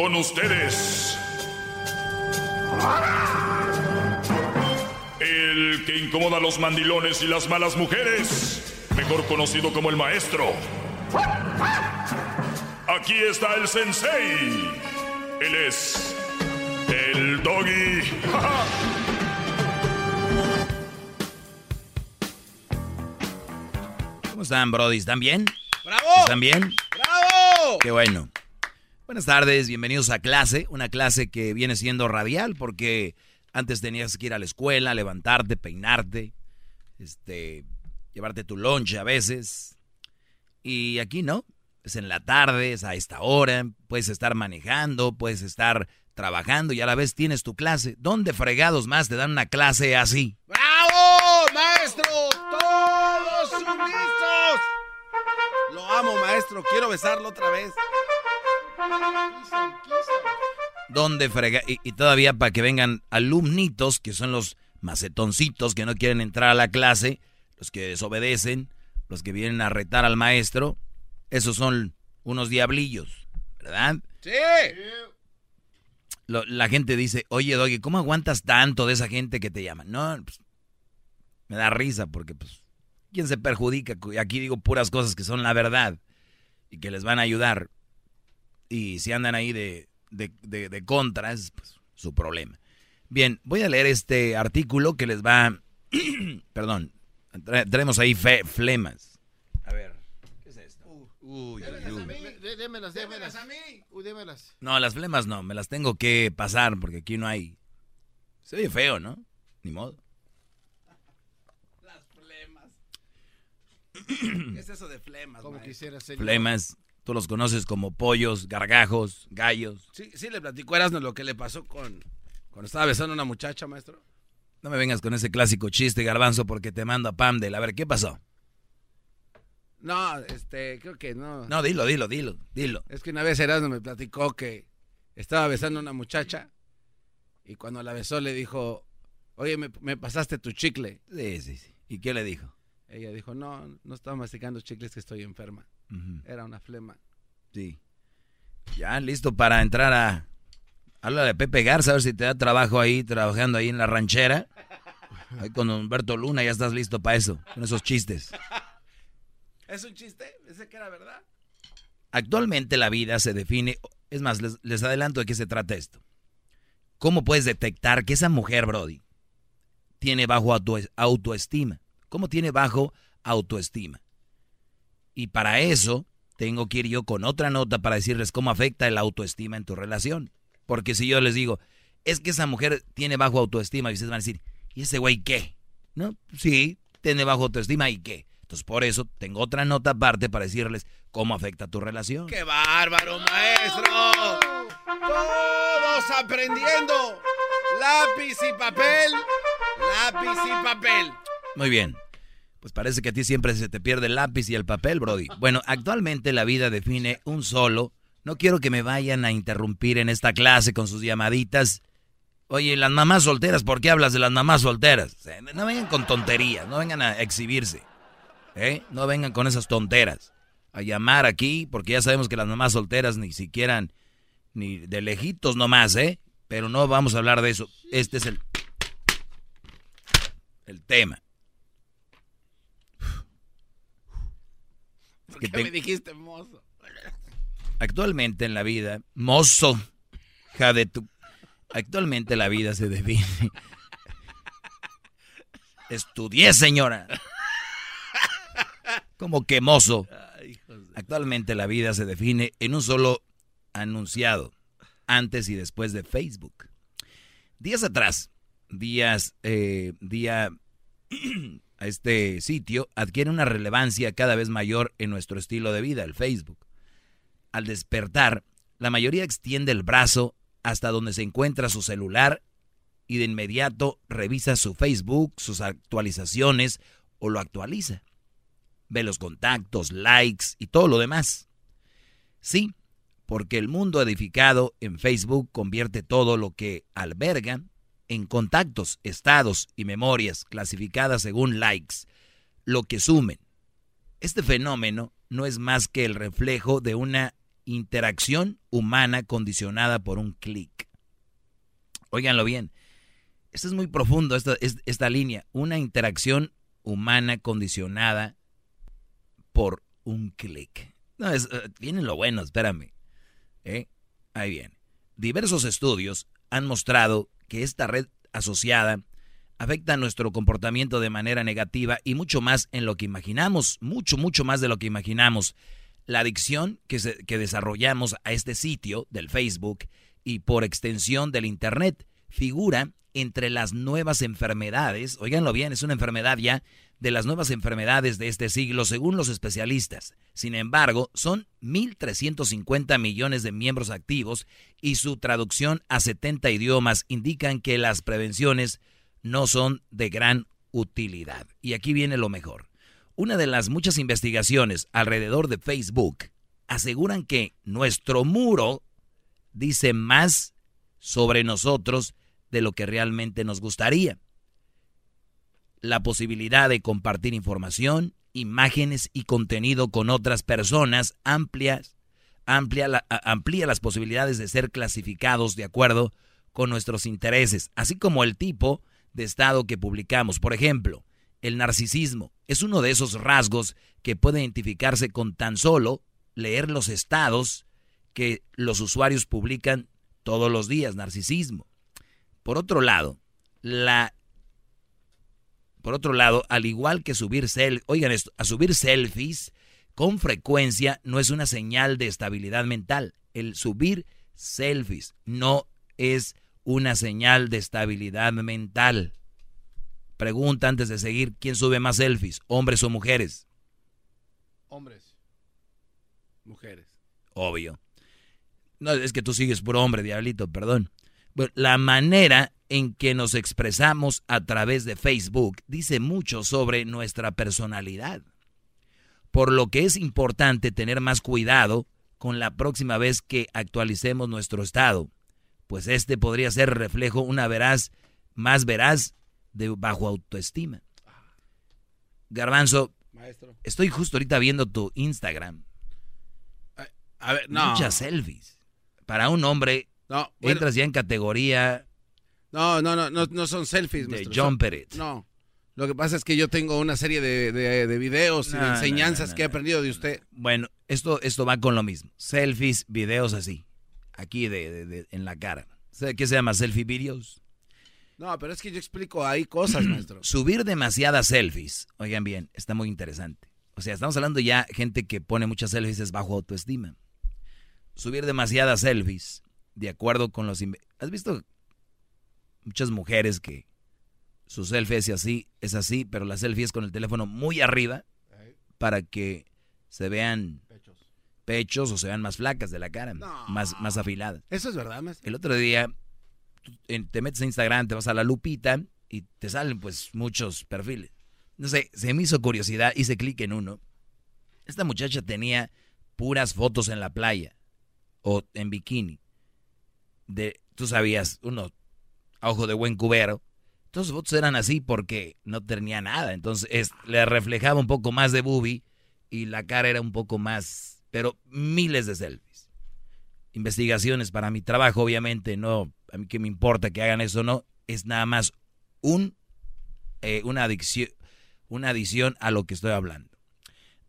Con ustedes. El que incomoda a los mandilones y las malas mujeres, mejor conocido como el maestro. Aquí está el sensei. Él es el doggy. ¿Cómo están, Brody? ¿Están bien? ¡Bravo! ¿Están bien? ¡Bravo! Qué bueno. Buenas tardes, bienvenidos a clase, una clase que viene siendo radial porque antes tenías que ir a la escuela, levantarte, peinarte, este, llevarte tu lunch a veces. Y aquí no, es en la tarde, es a esta hora, puedes estar manejando, puedes estar trabajando y a la vez tienes tu clase. ¿Dónde fregados más te dan una clase así? ¡Bravo, maestro! ¡Todos sumisos! Lo amo, maestro, quiero besarlo otra vez. ¿Dónde frega? Y, todavía para que vengan alumnitos, que son los macetoncitos que no quieren entrar a la clase, los que desobedecen, los que vienen a retar al maestro, esos son unos diablillos, ¿verdad? Sí. la gente dice, oye, Doggy, ¿cómo aguantas tanto de esa gente que te llama? No, pues, me da risa porque, pues, ¿quién se perjudica? Aquí digo puras cosas que son la verdad y que les van a ayudar. Y si andan ahí de, de, de, contra, es pues, su problema. Bien, voy a leer este artículo que les va... perdón, tenemos ahí flemas. A ver, ¿qué es esto? uy, uy, démelas, démelas, a mí. Uy, démelas. No, las flemas no, me las tengo que pasar porque aquí no hay... Se oye feo, ¿no? Ni modo. Las flemas. ¿Qué es eso de flemas? Como quisiera ser. Flemas Tú los conoces como pollos, gargajos, gallos. Sí, sí le platicó Erasmo lo que le pasó con cuando estaba besando a una muchacha, maestro. No me vengas con ese clásico chiste, garbanzo, porque te mando a Pamdel. A ver, ¿qué pasó? No, este, creo que no. No, dilo, dilo, dilo, dilo. Es que una vez Erasmo me platicó que estaba besando a una muchacha y cuando la besó le dijo, oye, me, me pasaste tu chicle. Sí, sí, sí. ¿Y qué le dijo? Ella dijo, no, no estaba masticando chicles que estoy enferma. Era una flema. Sí. Ya, listo para entrar a... Habla de Pepe Garza, a ver si te da trabajo ahí, trabajando ahí en la ranchera. Ahí con Humberto Luna ya estás listo para eso, con esos chistes. ¿Es un chiste? ¿Ese que era verdad? Actualmente la vida se define... Es más, les, les adelanto de qué se trata esto. ¿Cómo puedes detectar que esa mujer, Brody, tiene bajo autoestima? ¿Cómo tiene bajo autoestima? Y para eso tengo que ir yo con otra nota para decirles cómo afecta el autoestima en tu relación. Porque si yo les digo, es que esa mujer tiene bajo autoestima, y ustedes van a decir, ¿y ese güey qué? ¿No? Sí, tiene bajo autoestima y qué. Entonces por eso tengo otra nota aparte para decirles cómo afecta tu relación. ¡Qué bárbaro, maestro! Todos aprendiendo. Lápiz y papel. Lápiz y papel. Muy bien. Pues parece que a ti siempre se te pierde el lápiz y el papel, Brody. Bueno, actualmente la vida define un solo. No quiero que me vayan a interrumpir en esta clase con sus llamaditas. Oye, las mamás solteras, ¿por qué hablas de las mamás solteras? No vengan con tonterías, no vengan a exhibirse. ¿eh? No vengan con esas tonteras. A llamar aquí, porque ya sabemos que las mamás solteras ni siquiera, ni de lejitos nomás, ¿eh? Pero no vamos a hablar de eso. Este es el, el tema. ¿Por qué me dijiste mozo? Actualmente en la vida, mozo, ja de tu... Actualmente la vida se define. Estudié, señora. Como que mozo. Actualmente la vida se define en un solo anunciado, antes y después de Facebook. Días atrás, días, eh, día a este sitio adquiere una relevancia cada vez mayor en nuestro estilo de vida, el Facebook. Al despertar, la mayoría extiende el brazo hasta donde se encuentra su celular y de inmediato revisa su Facebook, sus actualizaciones o lo actualiza. Ve los contactos, likes y todo lo demás. Sí, porque el mundo edificado en Facebook convierte todo lo que alberga en contactos, estados y memorias clasificadas según likes, lo que sumen. Este fenómeno no es más que el reflejo de una interacción humana condicionada por un clic. Óiganlo bien, esto es muy profundo, esta, esta línea, una interacción humana condicionada por un clic. No, es, eh, viene lo bueno, espérame. ¿Eh? Ahí viene. Diversos estudios han mostrado que esta red asociada afecta nuestro comportamiento de manera negativa y mucho más en lo que imaginamos, mucho, mucho más de lo que imaginamos. La adicción que, que desarrollamos a este sitio del Facebook y por extensión del Internet figura entre las nuevas enfermedades, oiganlo bien, es una enfermedad ya de las nuevas enfermedades de este siglo según los especialistas. Sin embargo, son 1.350 millones de miembros activos y su traducción a 70 idiomas indican que las prevenciones no son de gran utilidad. Y aquí viene lo mejor. Una de las muchas investigaciones alrededor de Facebook aseguran que nuestro muro dice más sobre nosotros de lo que realmente nos gustaría la posibilidad de compartir información, imágenes y contenido con otras personas amplias, amplia, amplía las posibilidades de ser clasificados de acuerdo con nuestros intereses, así como el tipo de estado que publicamos. Por ejemplo, el narcisismo es uno de esos rasgos que puede identificarse con tan solo leer los estados que los usuarios publican todos los días, narcisismo. Por otro lado, la por otro lado, al igual que subir selfies, oigan esto, a subir selfies con frecuencia no es una señal de estabilidad mental. El subir selfies no es una señal de estabilidad mental. Pregunta antes de seguir, ¿quién sube más selfies, hombres o mujeres? Hombres. Mujeres. Obvio. No, es que tú sigues por hombre, diablito, perdón. la manera en que nos expresamos a través de Facebook dice mucho sobre nuestra personalidad. Por lo que es importante tener más cuidado con la próxima vez que actualicemos nuestro estado, pues este podría ser reflejo una veraz, más veraz de bajo autoestima. Garbanzo, estoy justo ahorita viendo tu Instagram. A ver, no. Muchas selfies. Para un hombre, no, entras ya en categoría no, no, no, no, son selfies. De Jumper No. Lo que pasa es que yo tengo una serie de, de, videos y enseñanzas que he aprendido de usted. Bueno, esto, esto va con lo mismo. Selfies, videos así. Aquí de, en la cara. ¿Qué se llama? ¿Selfie videos? No, pero es que yo explico ahí cosas, maestro. Subir demasiadas selfies, oigan bien, está muy interesante. O sea, estamos hablando ya gente que pone muchas selfies es bajo autoestima. Subir demasiadas selfies, de acuerdo con los... ¿Has visto muchas mujeres que su selfie es así, es así, pero la selfie es con el teléfono muy arriba para que se vean pechos, o se vean más flacas de la cara, más, más afiladas. Eso es verdad, El otro día te metes a Instagram, te vas a la lupita y te salen pues muchos perfiles. No sé, se me hizo curiosidad, hice clic en uno. Esta muchacha tenía puras fotos en la playa o en bikini. De, tú sabías, uno ojo de buen cubero. Sus fotos eran así porque no tenía nada. Entonces le reflejaba un poco más de boobie y la cara era un poco más, pero miles de selfies. Investigaciones para mi trabajo, obviamente, no, a mí que me importa que hagan eso o no, es nada más un, eh, una, adicción, una adición a lo que estoy hablando.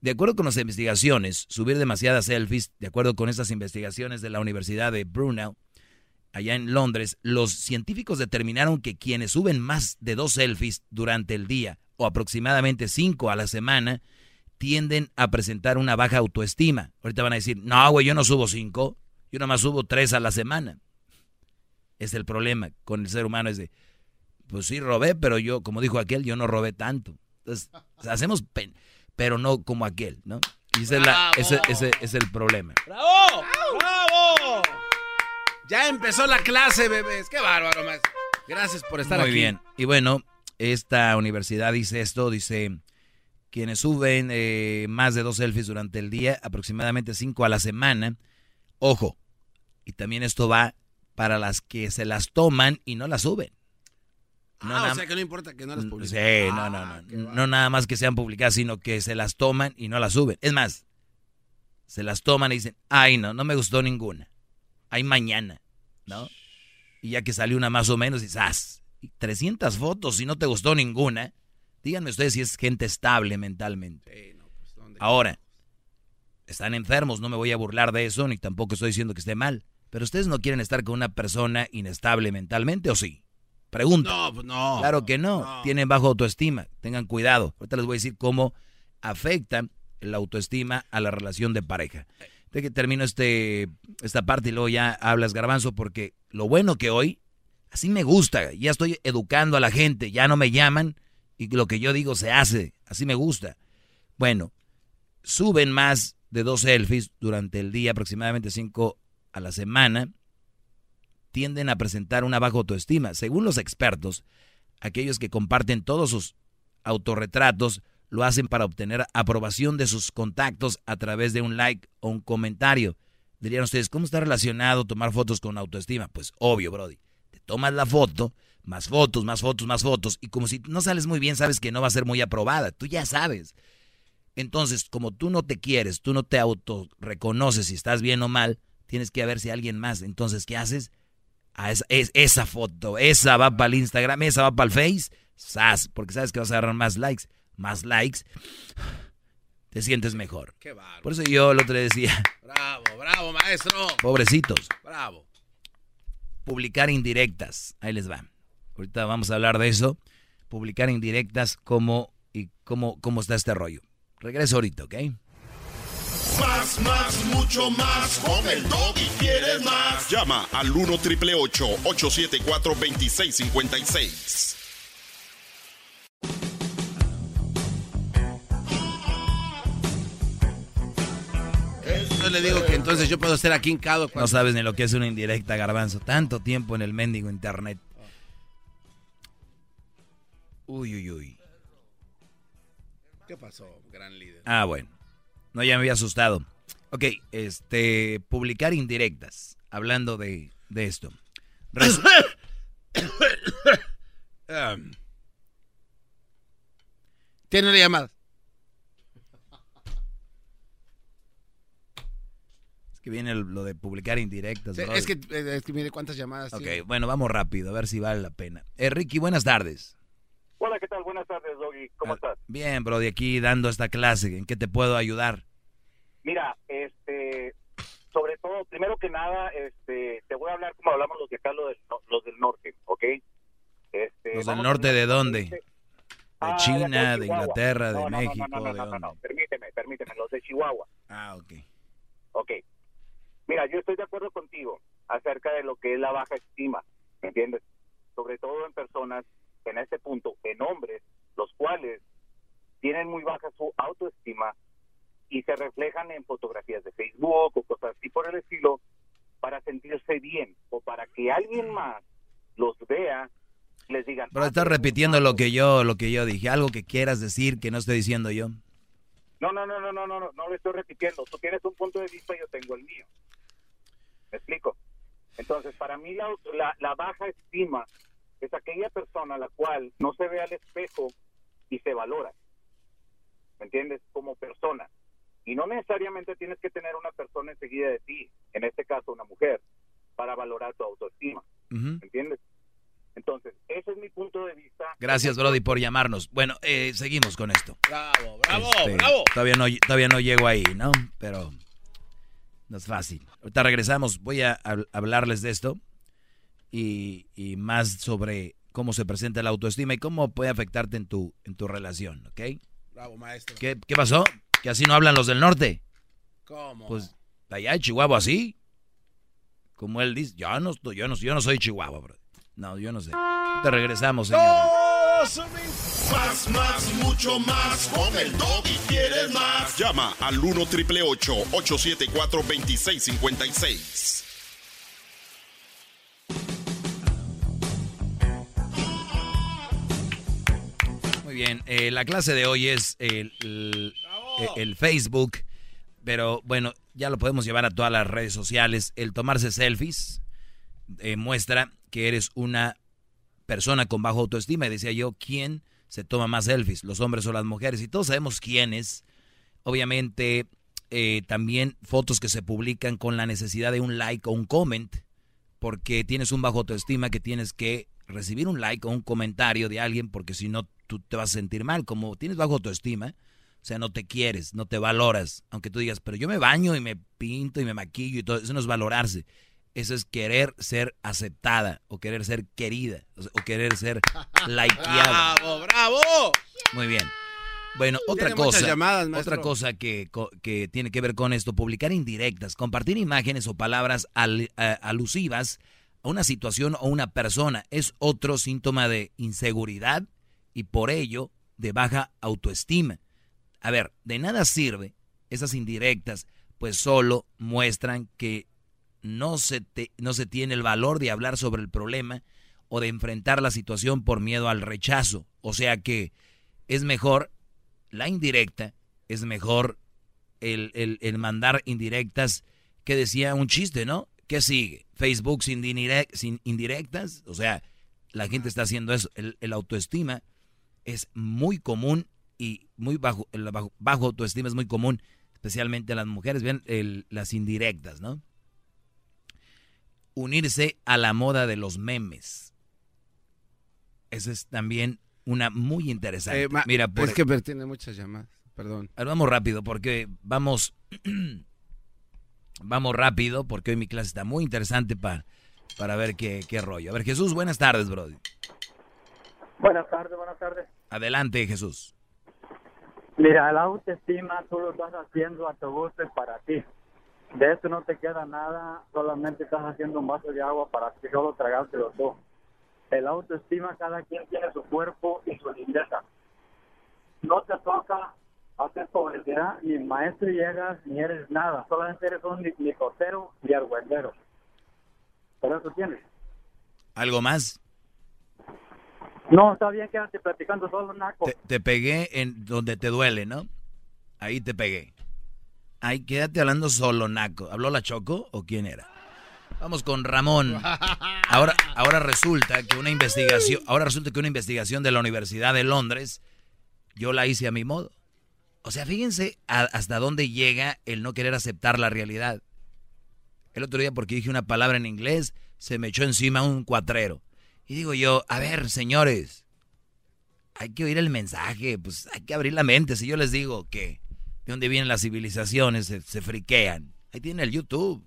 De acuerdo con las investigaciones, subir demasiadas selfies, de acuerdo con estas investigaciones de la Universidad de Brunel, allá en Londres, los científicos determinaron que quienes suben más de dos selfies durante el día o aproximadamente cinco a la semana tienden a presentar una baja autoestima. Ahorita van a decir, no, güey, yo no subo cinco, yo nomás subo tres a la semana. Es el problema con el ser humano, es de, pues sí robé, pero yo, como dijo aquel, yo no robé tanto. Entonces, hacemos, pero no como aquel, ¿no? Y ese, es, el problema. ¡Bravo! ¡Bravo! Ya empezó la clase, bebés. Qué bárbaro, más. Gracias por estar aquí. Muy bien. Y bueno, esta universidad dice esto, dice, quienes suben eh, más de dos selfies durante el día, aproximadamente cinco a la semana, ojo, y también esto va para las que se las toman y no las suben. No ah, o sea que no importa que no las publiquen. Sí, no, no, ah, no. No nada más que sean publicadas, sino que se las toman y no las suben. Es más, se las toman y dicen, ay, no, no me gustó ninguna hay mañana, ¿no? Y ya que salió una más o menos, dices, ¡ah! 300 fotos y no te gustó ninguna. Díganme ustedes si es gente estable mentalmente. Pues, Ahora, están enfermos, no me voy a burlar de eso, ni tampoco estoy diciendo que esté mal. Pero ustedes no quieren estar con una persona inestable mentalmente, ¿o sí? Pregunto. No, pues no. Claro que no. no. Tienen bajo autoestima. Tengan cuidado. Ahorita les voy a decir cómo afecta la autoestima a la relación de pareja de que termino este, esta parte y luego ya hablas garbanzo, porque lo bueno que hoy, así me gusta, ya estoy educando a la gente, ya no me llaman y lo que yo digo se hace, así me gusta. Bueno, suben más de dos selfies durante el día, aproximadamente cinco a la semana, tienden a presentar una baja autoestima. Según los expertos, aquellos que comparten todos sus autorretratos lo hacen para obtener aprobación de sus contactos a través de un like o un comentario. Dirían ustedes, ¿cómo está relacionado tomar fotos con autoestima? Pues obvio, Brody. Te tomas la foto, más fotos, más fotos, más fotos, y como si no sales muy bien, sabes que no va a ser muy aprobada. Tú ya sabes. Entonces, como tú no te quieres, tú no te auto reconoces si estás bien o mal, tienes que ver si alguien más. Entonces, ¿qué haces? Ah, esa, esa foto, esa va para el Instagram, esa va para el Face, sas, porque sabes que vas a agarrar más likes más likes, te sientes mejor. Qué Por eso yo lo otro decía. Bravo, bravo, maestro. Pobrecitos. Bravo. Publicar indirectas. Ahí les va. Ahorita vamos a hablar de eso. Publicar indirectas, cómo y cómo, cómo está este rollo. Regreso ahorita, ¿ok? Más, más, mucho más. Con el y quieres más. Llama al 1 triple 874 2656. Le digo que entonces yo puedo ser aquí hincado. No sabes ni lo que es una indirecta, garbanzo. Tanto tiempo en el mendigo internet. Uy, uy, uy. ¿Qué pasó, gran líder? Ah, bueno. No, ya me había asustado. Ok, este, publicar indirectas. Hablando de, de esto. um, Tiene una llamada. Que viene lo de publicar indirectas. es, que, eh, es que mire cuántas llamadas. Ok, bueno, vamos rápido, a ver si vale la pena. Eh, Ricky, buenas tardes. Hola, ¿qué tal? Buenas tardes, Doggy. ¿Cómo ah, estás? Bien, Brody, aquí dando esta clase. ¿En qué te puedo ayudar? Mira, este, sobre todo, primero que nada, este, te voy a hablar como hablamos los de acá, los del, los del norte, ¿ok? Este, ¿Los del norte de dónde? ¿De ah, China, de, Inglaterra, de México? No, no, no, no, permíteme, permíteme, los de Chihuahua. Ah, ok. Ok, Mira, yo estoy de acuerdo contigo acerca de lo que es la baja estima, ¿me entiendes? Sobre todo en personas, en este punto, en hombres, los cuales tienen muy baja su autoestima y se reflejan en fotografías de Facebook o cosas así por el estilo para sentirse bien o para que alguien mm. más los vea les digan pero ah, estás repitiendo lo que yo lo que yo dije algo que quieras decir que no estoy diciendo yo. No no no no no no no lo estoy repitiendo. Tú tienes un punto de vista y yo tengo el mío. ¿Me explico? Entonces, para mí la, la, baja estima es aquella persona a la cual no se ve al espejo y se valora. ¿Me entiendes? Como persona. Y no necesariamente tienes que tener una persona enseguida de ti, en este caso una mujer, para valorar tu autoestima. ¿Me entiendes? Entonces, ese es mi punto de vista. Gracias, Brody, por llamarnos. Bueno, eh, seguimos con esto. Bravo, bravo, Este, bravo. Todavía no, todavía no llego ahí, ¿no? Pero no es fácil. Ahorita regresamos. Voy a hab- hablarles de esto y, y más sobre cómo se presenta la autoestima y cómo puede afectarte en tu, en tu relación, ¿ok? Bravo, maestro. ¿Qué, qué pasó? ¿Que así no hablan los del norte? ¿Cómo? Pues allá en Chihuahua así. Como él dice, yo no, estoy- yo no, yo no soy Chihuahua, bro. No, yo no sé. Te regresamos, señor. Más, más, mucho más. Con el y quieres más. Llama al 1 triple 874 2656. Muy bien, eh, la clase de hoy es el, el- el Facebook, pero bueno, ya lo podemos llevar a todas las redes sociales. El tomarse selfies eh, muestra que eres una persona con bajo autoestima. Y decía yo, ¿quién se toma más selfies? ¿Los hombres o las mujeres? Y todos sabemos quiénes. Obviamente, eh, también fotos que se publican con la necesidad de un like o un comment, porque tienes un bajo autoestima que tienes que recibir un like o un comentario de alguien, porque si no, tú te vas a sentir mal. Como tienes bajo autoestima, o sea, no te quieres, no te valoras. Aunque tú digas, pero yo me baño y me pinto y me maquillo y todo, eso no es valorarse. Eso es querer ser aceptada o querer ser querida o querer ser likeada. Bravo, bravo. Muy bien. Bueno, otra cosa, llamadas, otra cosa que, que tiene que ver con esto, publicar indirectas, compartir imágenes o palabras al- a- alusivas a una situación o una persona es otro síntoma de inseguridad y por ello de baja autoestima. A ver, de nada sirve esas indirectas, pues solo muestran que no se, te- no se tiene el valor de hablar sobre el problema o de enfrentar la situación por miedo al rechazo. O sea que es mejor la indirecta, es mejor el, el- el mandar indirectas que decía un chiste, ¿no? ¿Qué sigue? Facebook sin, sin indirectas. O sea, la gente está haciendo eso. El, autoestima es muy común y muy bajo, el bajo, bajo autoestima es muy común, especialmente a las mujeres. Vean las indirectas, ¿no? Unirse a la moda de los memes. Esa es también una muy interesante. Eh, Mira, por, es que tiene muchas llamadas. Perdón. vamos rápido porque vamos vamos rápido porque hoy mi clase está muy interesante para para ver qué, qué rollo. A ver, Jesús, buenas tardes, Brody. Buenas tardes, buenas tardes. Adelante, Jesús. Mira, la autoestima tú lo estás haciendo a tu gusto y para ti. De eso no te queda nada, solamente estás haciendo un vaso de agua para ti solo tragártelo tú. El autoestima, cada quien tiene su cuerpo y su limpieza. No te toca hacer publicidad, ni maestro llegas, ni eres nada. Solamente eres un ni- nicotero y argüendero. Pero eso tienes. ¿Algo más? No, está bien, quédate platicando solo, Naco. Te, te pegué en donde te duele, ¿no? Ahí te pegué. Ahí quédate hablando solo, Naco. ¿Habló la Choco o quién era? Vamos con Ramón. Ahora, ahora resulta que una investigación, ahora resulta que una investigación de la Universidad de Londres, yo la hice a mi modo. O sea, fíjense a- hasta dónde llega el no querer aceptar la realidad. El otro día, porque dije una palabra en inglés, se me echó encima un cuatrero. Y digo yo, a ver, señores, hay que oír el mensaje, pues hay que abrir la mente. Si yo les digo que de dónde vienen las civilizaciones, se, se friquean. Ahí tiene el YouTube.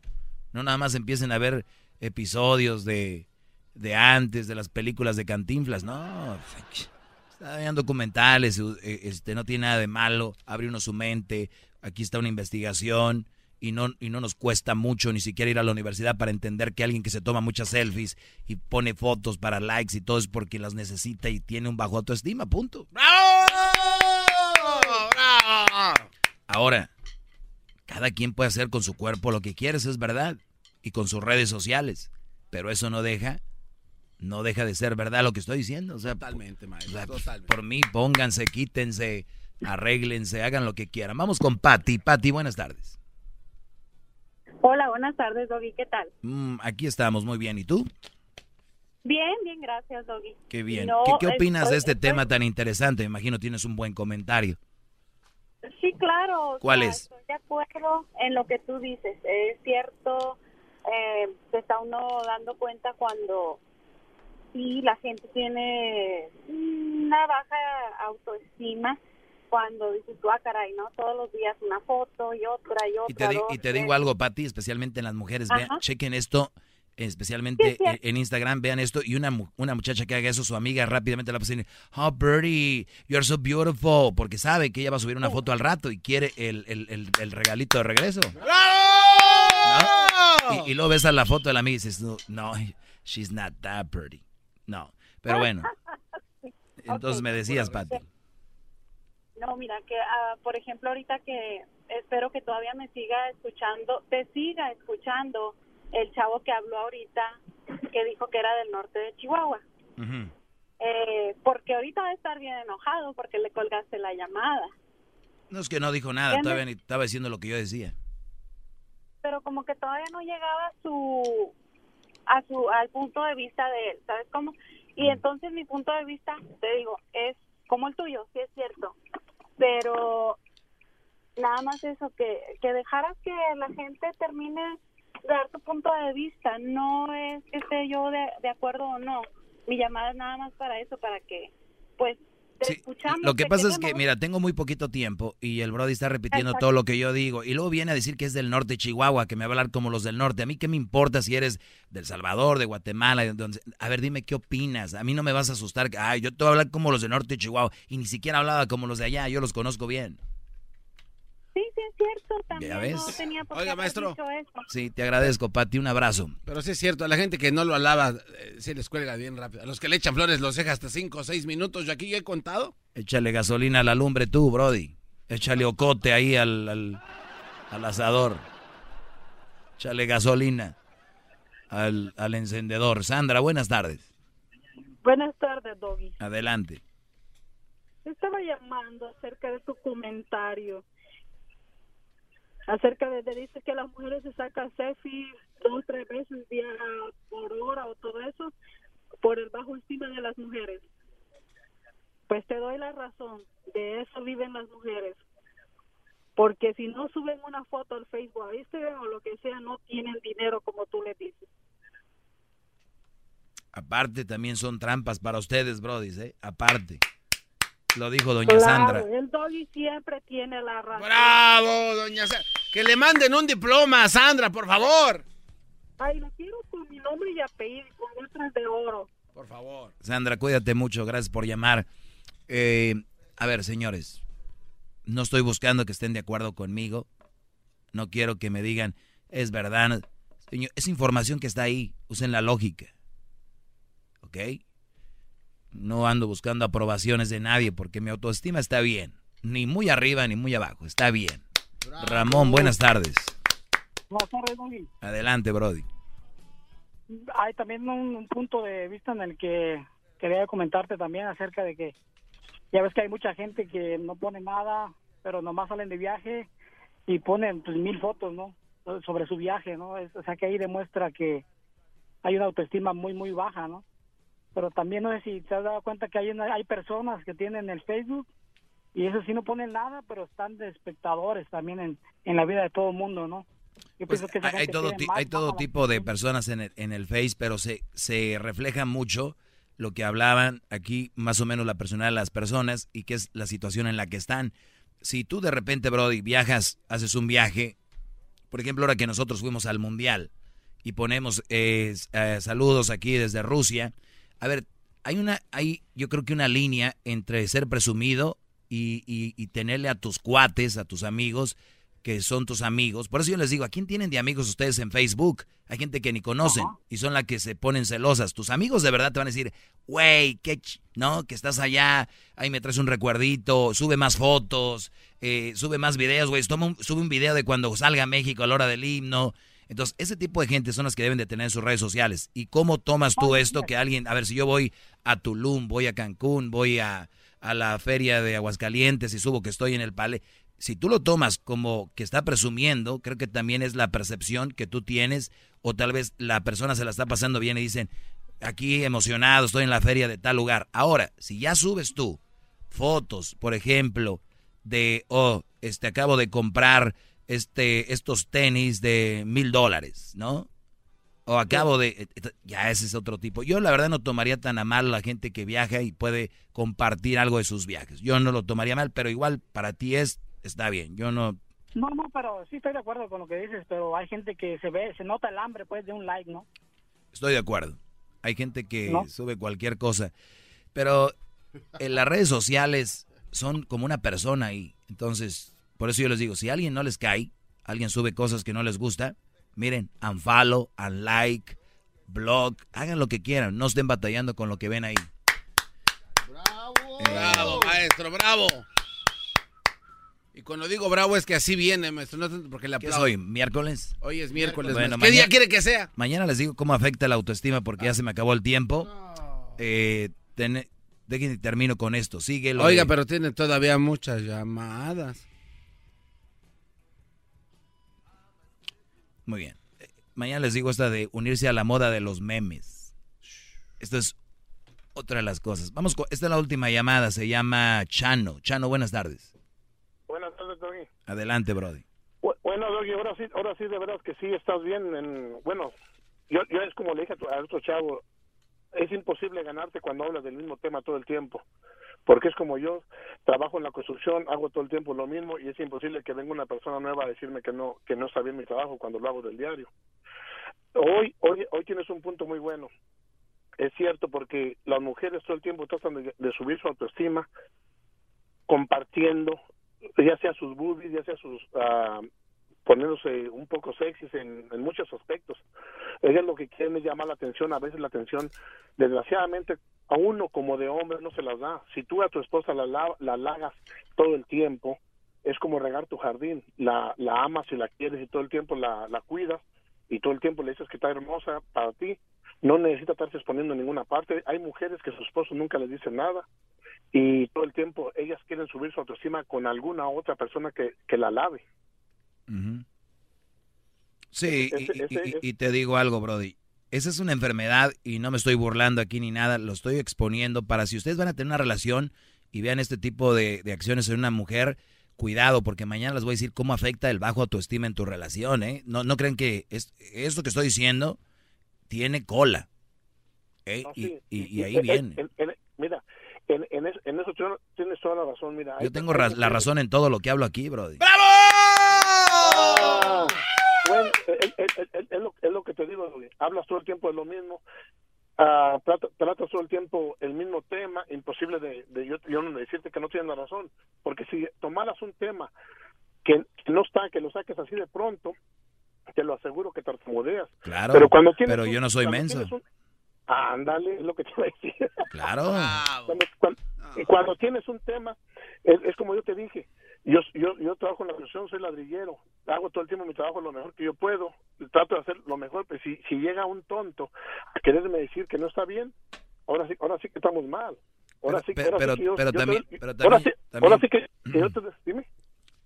No nada más empiecen a ver episodios de, de antes, de las películas de Cantinflas. No, está viendo documentales, eh, este, no tiene nada de malo. Abre uno su mente. Aquí está una investigación y no, y no nos cuesta mucho ni siquiera ir a la universidad para entender que alguien que se toma muchas selfies y pone fotos para likes y todo es porque las necesita y tiene un bajo autoestima, punto. ¡Bravo! Ahora, cada quien puede hacer con su cuerpo lo que quiere, eso es verdad, y con sus redes sociales, pero eso no deja, no deja de ser verdad lo que estoy diciendo. O sea, Totalmente, o maestro. sea, Totalmente. por mí, pónganse, quítense, arréglense, hagan lo que quieran. Vamos con Patti. Patti, buenas tardes. Hola, buenas tardes, Doggy. ¿Qué tal? Mm, aquí estamos, muy bien. ¿Y tú? Bien, bien, gracias, Doggy. Qué bien. No, ¿Qué, qué opinas de este estoy- tema tan interesante? Me imagino tienes un buen comentario. Sí, claro. o ¿Cuál sea, es? Estoy de acuerdo en lo que tú dices. Es cierto, eh, se está uno dando cuenta cuando sí, la gente tiene una baja autoestima cuando dices tú, ah, caray, ¿no? Todos los días una foto y otra y otra. Y te, digo algo, Pati, especialmente en las mujeres, vean, chequen esto, especialmente en, Instagram, vean esto, y una, una muchacha que haga eso, su amiga rápidamente la a decir, oh, Birdie, you're so beautiful, porque sabe que ella va a subir una foto al rato y quiere el, el, el, regalito de regreso. Y, y, luego ves a la foto de la amiga y dices, no, no, she's not that pretty. No, pero bueno. Entonces me decías, Pati. No, mira, que uh, por ejemplo ahorita que espero que todavía me siga escuchando, te siga escuchando el chavo que habló ahorita, que dijo que era del norte de Chihuahua. eh, porque ahorita va a estar bien enojado porque le colgaste la llamada. No es que no dijo nada, todavía estaba diciendo lo que yo decía. Pero como que todavía no llegaba a su a su al punto de vista de él, ¿sabes cómo? Y entonces mi punto de vista, te digo, es como el tuyo, sí es cierto pero nada más eso, que, que dejaras que la gente termine dar tu punto de vista, no es que esté yo de, de acuerdo o no, mi llamada es nada más para eso, para que pues lo que pasa es que, mira, tengo muy poquito tiempo y el Brody está repitiendo todo lo que yo digo. Y luego viene a decir que es del norte de Chihuahua, que me va a hablar como los del norte. A mí, ¿qué me importa si eres del Salvador, de Guatemala? A ver, dime qué opinas. A mí no me vas a asustar. Ay, yo te voy a hablar como los del norte de Chihuahua. Y ni siquiera hablaba como los de allá. Yo los conozco bien. Sí, sí, es cierto. También ¿Ya ves? no tenía por Oiga, maestro. eso. Sí, te agradezco, Pati. Un abrazo. Pero sí es cierto, a la gente que no lo alaba eh, se les cuelga bien rápido. A los que le echan flores los deja hasta 5 o 6 minutos. Yo aquí ya he contado. Échale gasolina a la lumbre tú, Brody. Échale ocote ahí al, al, al asador. Échale gasolina al, al encendedor. Sandra, buenas tardes. Buenas tardes, Doggy. Adelante. Estaba llamando acerca de tu comentario acerca de, de dice que las mujeres se sacan selfies dos tres veces día por hora o todo eso por el bajo estima de las mujeres. Pues te doy la razón de eso viven las mujeres. Porque si no suben una foto al Facebook a Instagram o lo que sea no tienen dinero como tú le dices. Aparte también son trampas para ustedes Brody ¿eh? aparte lo dijo doña Sandra. El doggy siempre tiene la razón. Bravo, doña Sandra. Que le manden un diploma a Sandra, por favor. Ay, lo quiero con mi nombre y apellido, con letras de oro. Por favor. Sandra, cuídate mucho, gracias por llamar. Eh, a ver, señores, no estoy buscando que estén de acuerdo conmigo. No quiero que me digan, es verdad. Señor, es información que está ahí. Usen la lógica. ¿Ok? No ando buscando aprobaciones de nadie porque mi autoestima está bien. Ni muy arriba ni muy abajo. Está bien. Ramón, buenas tardes. Buenas tardes, Brody. Adelante, Brody. Hay también un, punto de vista en el que quería comentarte también acerca de que ya ves que hay mucha gente que no pone nada, pero nomás salen de viaje y ponen pues, mil fotos, ¿no? Sobre su viaje, ¿no? o sea que ahí demuestra que hay una autoestima muy, muy baja, ¿no? Pero también no sé si te has dado cuenta que hay, hay personas que tienen el Facebook y eso sí no ponen nada, pero están de espectadores también en, en la vida de todo el mundo, ¿no? Pues hay, todo, hay todo tipo de personas en el, en el Face, pero se, se refleja mucho lo que hablaban aquí, más o menos la personalidad de las personas y qué es la situación en la que están. Si tú de repente, Brody, viajas, haces un viaje, por ejemplo, ahora que nosotros fuimos al Mundial y ponemos eh, eh, saludos aquí desde Rusia, a ver, hay una, hay yo creo que una línea entre ser presumido y, y, tenerle a tus cuates, a tus amigos, que son tus amigos. Por eso yo les digo, ¿a quién tienen de amigos ustedes en Facebook? Hay gente que ni conocen y son las que se ponen celosas. Tus amigos de verdad te van a decir, güey, qué ¿no? Que estás allá, ahí me traes un recuerdito, sube más fotos, eh, sube más videos, güey, sube un video de cuando salga a México a la hora del himno. Entonces, ese tipo de gente son las que deben de tener sus redes sociales. ¿Y cómo tomas tú esto que alguien, a ver, si yo voy a Tulum, voy a Cancún, voy a, a la feria de Aguascalientes y subo que estoy en el Pale, si tú lo tomas como que está presumiendo, creo que también es la percepción que tú tienes o tal vez la persona se la está pasando bien y dicen, aquí emocionado, estoy en la feria de tal lugar. Ahora, si ya subes tú fotos, por ejemplo, de, oh, este, acabo de comprar este, estos tenis de mil dólares, ¿no? O acabo de... Eh, eh, ya ese es otro tipo. Yo la verdad no tomaría tan a mal la gente que viaja y puede compartir algo de sus viajes. Yo no lo tomaría mal, pero igual para ti es... Está bien, yo no... No, no, pero sí estoy de acuerdo con lo que dices, pero hay gente que se ve, se nota el hambre pues de un like, ¿no? Estoy de acuerdo. Hay gente que sube cualquier cosa. Pero en las redes sociales son como una persona y entonces, por eso yo les digo, si a alguien no les cae, alguien sube cosas que no les gusta, miren, unfollow, unlike, blog, hagan lo que quieran, no estén batallando con lo que ven ahí. Bravo, eh, bravo, maestro, bravo. Y cuando digo bravo es que así viene, maestro, no porque la ¿Qué es hoy? ¿Miércoles? Hoy es miércoles. ¿Qué día quiere que sea? Mañana les digo cómo afecta la autoestima porque ya se me acabó el tiempo. Eh, ten, dejen termino con esto. Sigue Oiga, pero tiene todavía muchas llamadas. Muy bien. Mañana les digo esta de unirse a la moda de los memes. Esta es otra de las cosas. Vamos con, esta es la última llamada, se llama Chano. Chano, buenas tardes. Buenas tardes, Doggy. Adelante, Brody. Bueno, Doggy, ahora sí, ahora sí de verdad que sí estás bien. En, bueno, yo, yo es como le dije a otro chavo, es imposible ganarte cuando hablas del mismo tema todo el tiempo. Porque es como yo, trabajo en la construcción, hago todo el tiempo lo mismo y es imposible que venga una persona nueva a decirme que no que no está bien mi trabajo cuando lo hago del diario. Hoy hoy hoy tienes un punto muy bueno. Es cierto porque las mujeres todo el tiempo tratan de, subir su autoestima compartiendo ya sea sus boobies, ya sea sus uh, poniéndose un poco sexys en, muchos aspectos. Ellas lo que quieren es llamar la atención, a veces la atención, desgraciadamente, a uno como de hombre no se las da. Si tú a tu esposa la, la, lagas todo el tiempo, es como regar tu jardín, la, la amas y la quieres y todo el tiempo la, la cuidas y todo el tiempo le dices que está hermosa para ti, no necesita estarse exponiendo en ninguna parte. Hay mujeres que su esposo nunca les dice nada y todo el tiempo ellas quieren subir su autoestima con alguna otra persona que, que la lave. Sí, y, te digo algo, Brody. Esa es una enfermedad y no me estoy burlando aquí ni nada, lo estoy exponiendo para si ustedes van a tener una relación y vean este tipo de, acciones en una mujer, cuidado, porque mañana les voy a decir cómo afecta el bajo autoestima en tu relación, ¿eh? No, no crean que es, esto que estoy diciendo tiene cola. ¿eh? y, ahí viene. mira, en, en, eso tienes toda la razón. Mira, Yo tengo la razón en todo lo que hablo aquí, Brody. ¡Bravo! Bueno, es, lo, es, lo, que te digo, hablas todo el tiempo de lo mismo, uh, tratas todo el tiempo el mismo tema, imposible de, de yo, yo, no decirte que no tienes la razón, porque si tomaras un tema que, no está, que lo saques así de pronto, te lo aseguro que tartamudeas. Claro, pero, cuando tienes pero yo no soy menso. ándale, es lo que te voy a decir. Claro. cuando, cuando, tienes un tema, es, es como yo te dije, yo, yo, yo trabajo en la construcción, soy ladrillero, hago todo el tiempo mi trabajo lo mejor que yo puedo, trato de hacer lo mejor, pero si, si llega un tonto a quererme decir que no está bien, ahora sí, ahora sí que estamos mal. Ahora sí, pero, ahora sí pero, también, ahora sí, ahora sí que, dime.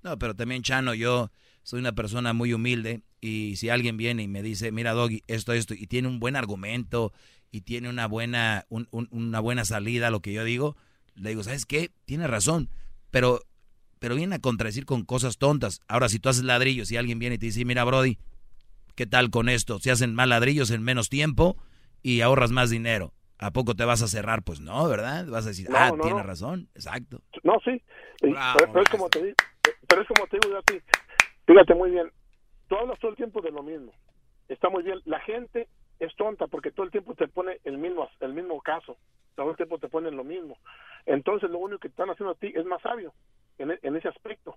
No, pero también, Chano, yo soy una persona muy humilde y si alguien viene y me dice, mira, Doggy, esto, esto, y tiene un buen argumento y tiene una buena, un, una buena salida a lo que yo digo, le digo, ¿sabes qué? Tiene razón, pero pero viene a contradecir con cosas tontas. Ahora, si tú haces ladrillos y alguien viene y te dice, mira, Brody, ¿qué tal con esto? Se hacen más ladrillos en menos tiempo y ahorras más dinero. ¿A poco te vas a cerrar? Pues no, ¿verdad? Vas a decir, ah, tiene razón, exacto. No, sí, pero, es como te digo, pero es como te digo yo a ti. Fíjate muy bien, tú hablas todo el tiempo de lo mismo. Está muy bien. La gente es tonta porque todo el tiempo te pone el mismo, el mismo caso. Todo el tiempo te ponen lo mismo. Entonces lo único que están haciendo a ti es más sabio. En, ese aspecto.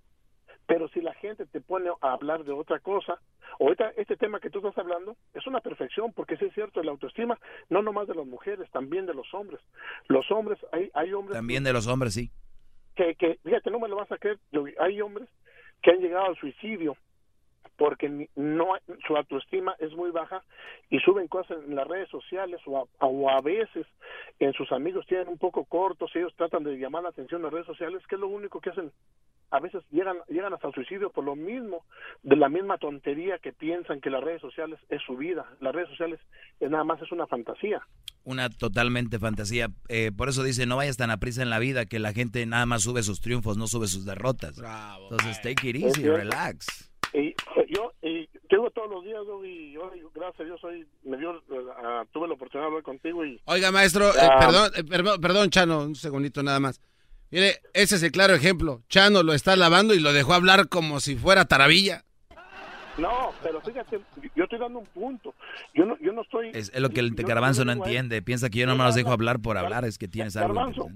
Pero si la gente te pone a hablar de otra cosa, ahorita este tema que tú estás hablando es una perfección, porque sí es cierto, la autoestima, no nomás de las mujeres, también de los hombres. Los hombres, hay, hay hombres... También de los hombres, sí. Que, que, fíjate, no me lo vas a creer, hay hombres que han llegado al suicidio porque no su autoestima es muy baja y suben cosas en las redes sociales o a, o a veces en sus amigos tienen un poco cortos, ellos tratan de llamar la atención en las redes sociales, que es lo único que hacen. A veces llegan llegan hasta el suicidio por lo mismo, de la misma tontería que piensan que las redes sociales es su vida. Las redes sociales es nada más es una fantasía. Una totalmente fantasía. Eh, por eso dice, no vayas tan a prisa en la vida que la gente nada más sube sus triunfos, no sube sus derrotas. Entonces, take it easy, relax. Y, eh, yo y tengo todos los días, y hoy, gracias a Dios, hoy me dio, uh, tuve la oportunidad de hablar contigo y... Oiga, maestro, eh, Ah. perdón, eh, perdón, perdón, Chano, un segundito nada más. Mire, ese es el claro ejemplo. Chano lo está lavando y lo dejó hablar como si fuera taravilla. No, pero fíjate, yo estoy dando un punto. Yo no, yo no estoy... Es, es lo que el yo- garbanzo yo no eh, entiende. Piensa que yo no me los dejo hablar por hablar, es que tienes algo. Garbanzo,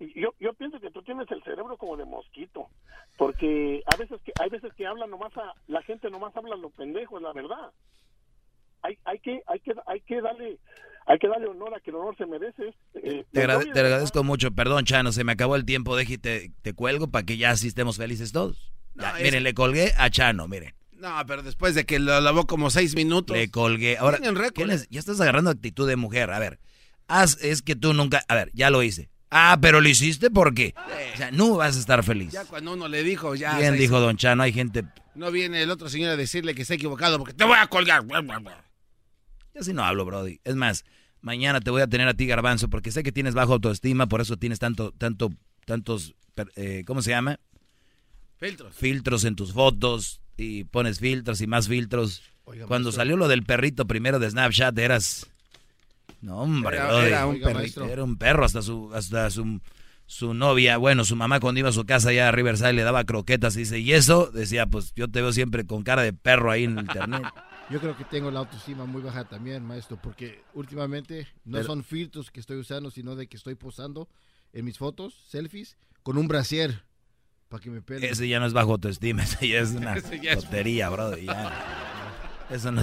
yo, yo pienso que tú tienes el cerebro como de mosquito, porque a veces que hay veces que habla nomás a la gente nomás habla a lo pendejo, es la verdad. Hay, hay que hay que hay que darle hay que darle honor a que el honor se merece. Eh, Te, agrade- Montoya, te agradezco mucho. Perdón, Chano, se me acabó el tiempo. Deje y te, cuelgo para que ya así estemos felices todos. Ya, No, es- Miren, le colgué a Chano, miren. No, pero después de que lo lavó como seis minutos. Le colgué. Ahora, Tienen récord, ¿qué les- ya estás agarrando actitud de mujer. A ver, haz, es que tú nunca. A ver, ya lo hice. Ah, pero lo hiciste porque. O sea, no vas a estar feliz. Ya cuando uno le dijo, ya. Bien dijo Don Chano, hay gente. No viene el otro señor a decirle que está equivocado porque te voy a colgar. Yo así no hablo, Brody. Es más, mañana te voy a tener a ti, Garbanzo, porque sé que tienes bajo autoestima, por eso tienes tanto, tanto, tantos, eh, ¿cómo se llama? Filtros. Filtros en tus fotos y pones filtros y más filtros. Oiga, Cuando maestro. salió lo del perrito primero de Snapchat, eras... No, hombre, Era- Brody. era un Oiga, perrito. maestro. Era un perro, hasta su, hasta su, su novia, bueno, su mamá cuando iba a su casa allá a Riverside le daba croquetas y dice, y eso, decía, pues yo te veo siempre con cara de perro ahí en internet. Yo creo que tengo la autoestima muy baja también, maestro, porque últimamente no Pero- son filtros que estoy usando, sino de que estoy posando en mis fotos, selfies, con un brasier para que me pele. Ese ya no es bajo autoestima, ese ya es una es- tontería, bro. Ya. Eso no